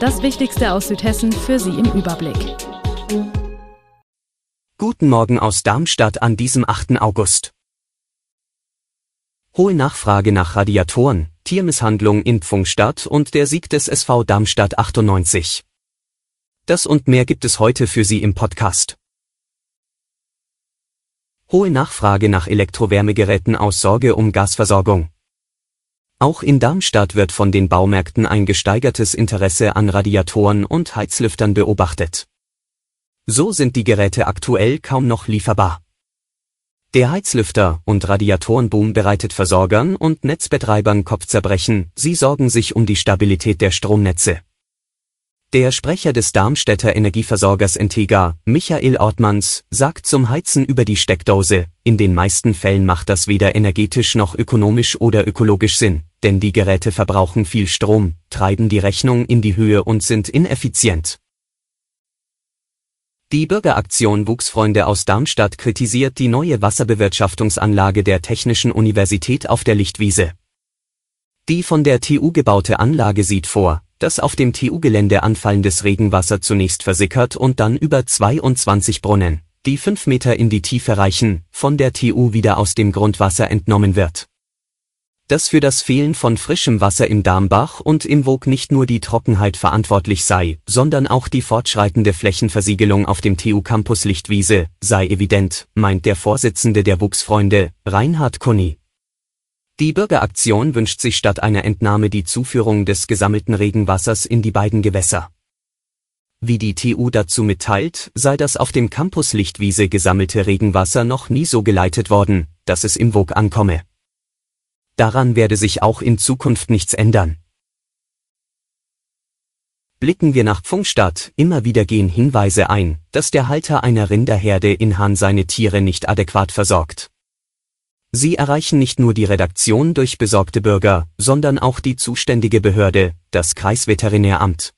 Das Wichtigste aus Südhessen für Sie im Überblick. Guten Morgen aus Darmstadt an diesem 8. August. Hohe Nachfrage nach Radiatoren, Tiermisshandlung in Pfungstadt und der Sieg des SV Darmstadt 98. Das und mehr gibt es heute für Sie im Podcast. Hohe Nachfrage nach Elektrowärmegeräten aus Sorge um Gasversorgung. Auch in Darmstadt wird von den Baumärkten ein gesteigertes Interesse an Radiatoren und Heizlüftern beobachtet. So sind die Geräte aktuell kaum noch lieferbar. Der Heizlüfter- und Radiatorenboom bereitet Versorgern und Netzbetreibern Kopfzerbrechen, sie sorgen sich um die Stabilität der Stromnetze. Der Sprecher des Darmstädter Energieversorgers Entega, Michael Ortmanns, sagt zum Heizen über die Steckdose, in den meisten Fällen macht das weder energetisch noch ökonomisch oder ökologisch Sinn, denn die Geräte verbrauchen viel Strom, treiben die Rechnung in die Höhe und sind ineffizient. Die Bürgeraktion Wuchsfreunde aus Darmstadt kritisiert die neue Wasserbewirtschaftungsanlage der Technischen Universität auf der Lichtwiese. Die von der TU gebaute Anlage sieht vor, dass auf dem TU-Gelände anfallendes Regenwasser zunächst versickert und dann über 22 Brunnen, die 5 Meter in die Tiefe reichen, von der TU wieder aus dem Grundwasser entnommen wird. Dass für das Fehlen von frischem Wasser im Darmbach und im Wog nicht nur die Trockenheit verantwortlich sei, sondern auch die fortschreitende Flächenversiegelung auf dem TU-Campus Lichtwiese, sei evident, meint der Vorsitzende der Wuchsfreunde, Reinhard Conny. Die Bürgeraktion wünscht sich statt einer Entnahme die Zuführung des gesammelten Regenwassers in die beiden Gewässer. Wie die TU dazu mitteilt, sei das auf dem Campus Lichtwiese gesammelte Regenwasser noch nie so geleitet worden, dass es im Wog ankomme. Daran werde sich auch in Zukunft nichts ändern. Blicken wir nach Pfungstadt, immer wieder gehen Hinweise ein, dass der Halter einer Rinderherde in Hahn seine Tiere nicht adäquat versorgt. Sie erreichen nicht nur die Redaktion durch besorgte Bürger, sondern auch die zuständige Behörde, das Kreisveterinäramt.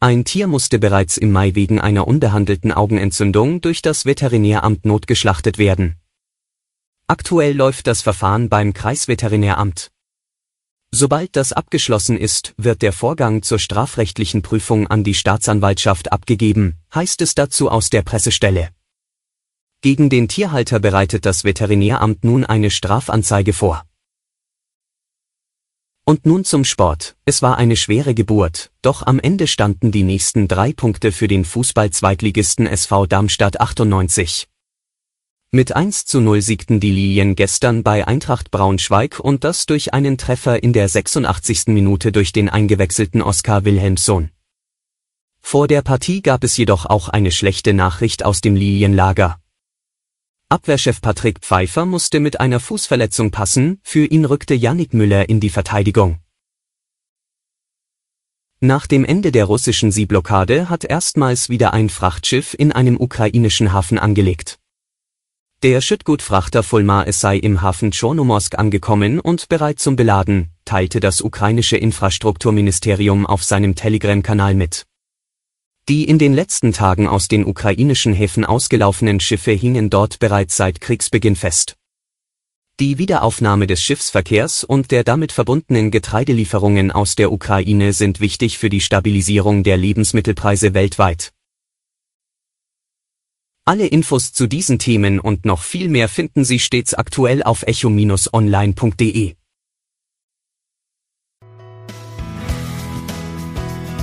Ein Tier musste bereits im Mai wegen einer unbehandelten Augenentzündung durch das Veterinäramt notgeschlachtet werden. Aktuell läuft das Verfahren beim Kreisveterinäramt. Sobald das abgeschlossen ist, wird der Vorgang zur strafrechtlichen Prüfung an die Staatsanwaltschaft abgegeben, heißt es dazu aus der Pressestelle. Gegen den Tierhalter bereitet das Veterinäramt nun eine Strafanzeige vor. Und nun zum Sport. Es war eine schwere Geburt, doch am Ende standen die nächsten drei Punkte für den Fußball-Zweitligisten SV Darmstadt 98. Mit 1 zu 0 siegten die Lilien gestern bei Eintracht Braunschweig und das durch einen Treffer in der 86. Minute durch den eingewechselten Oskar Wilhelmsson. Vor der Partie gab es jedoch auch eine schlechte Nachricht aus dem Lilienlager. Abwehrchef Patrick Pfeiffer musste mit einer Fußverletzung passen, für ihn rückte Yannick Müller in die Verteidigung. Nach dem Ende der russischen Seeblockade hat erstmals wieder ein Frachtschiff in einem ukrainischen Hafen angelegt. Der Schüttgutfrachter Fulma es sei im Hafen Chornomorsk angekommen und bereit zum Beladen, teilte das ukrainische Infrastrukturministerium auf seinem Telegram-Kanal mit. Die in den letzten Tagen aus den ukrainischen Häfen ausgelaufenen Schiffe hingen dort bereits seit Kriegsbeginn fest. Die Wiederaufnahme des Schiffsverkehrs und der damit verbundenen Getreidelieferungen aus der Ukraine sind wichtig für die Stabilisierung der Lebensmittelpreise weltweit. Alle Infos zu diesen Themen und noch viel mehr finden Sie stets aktuell auf echo-online.de.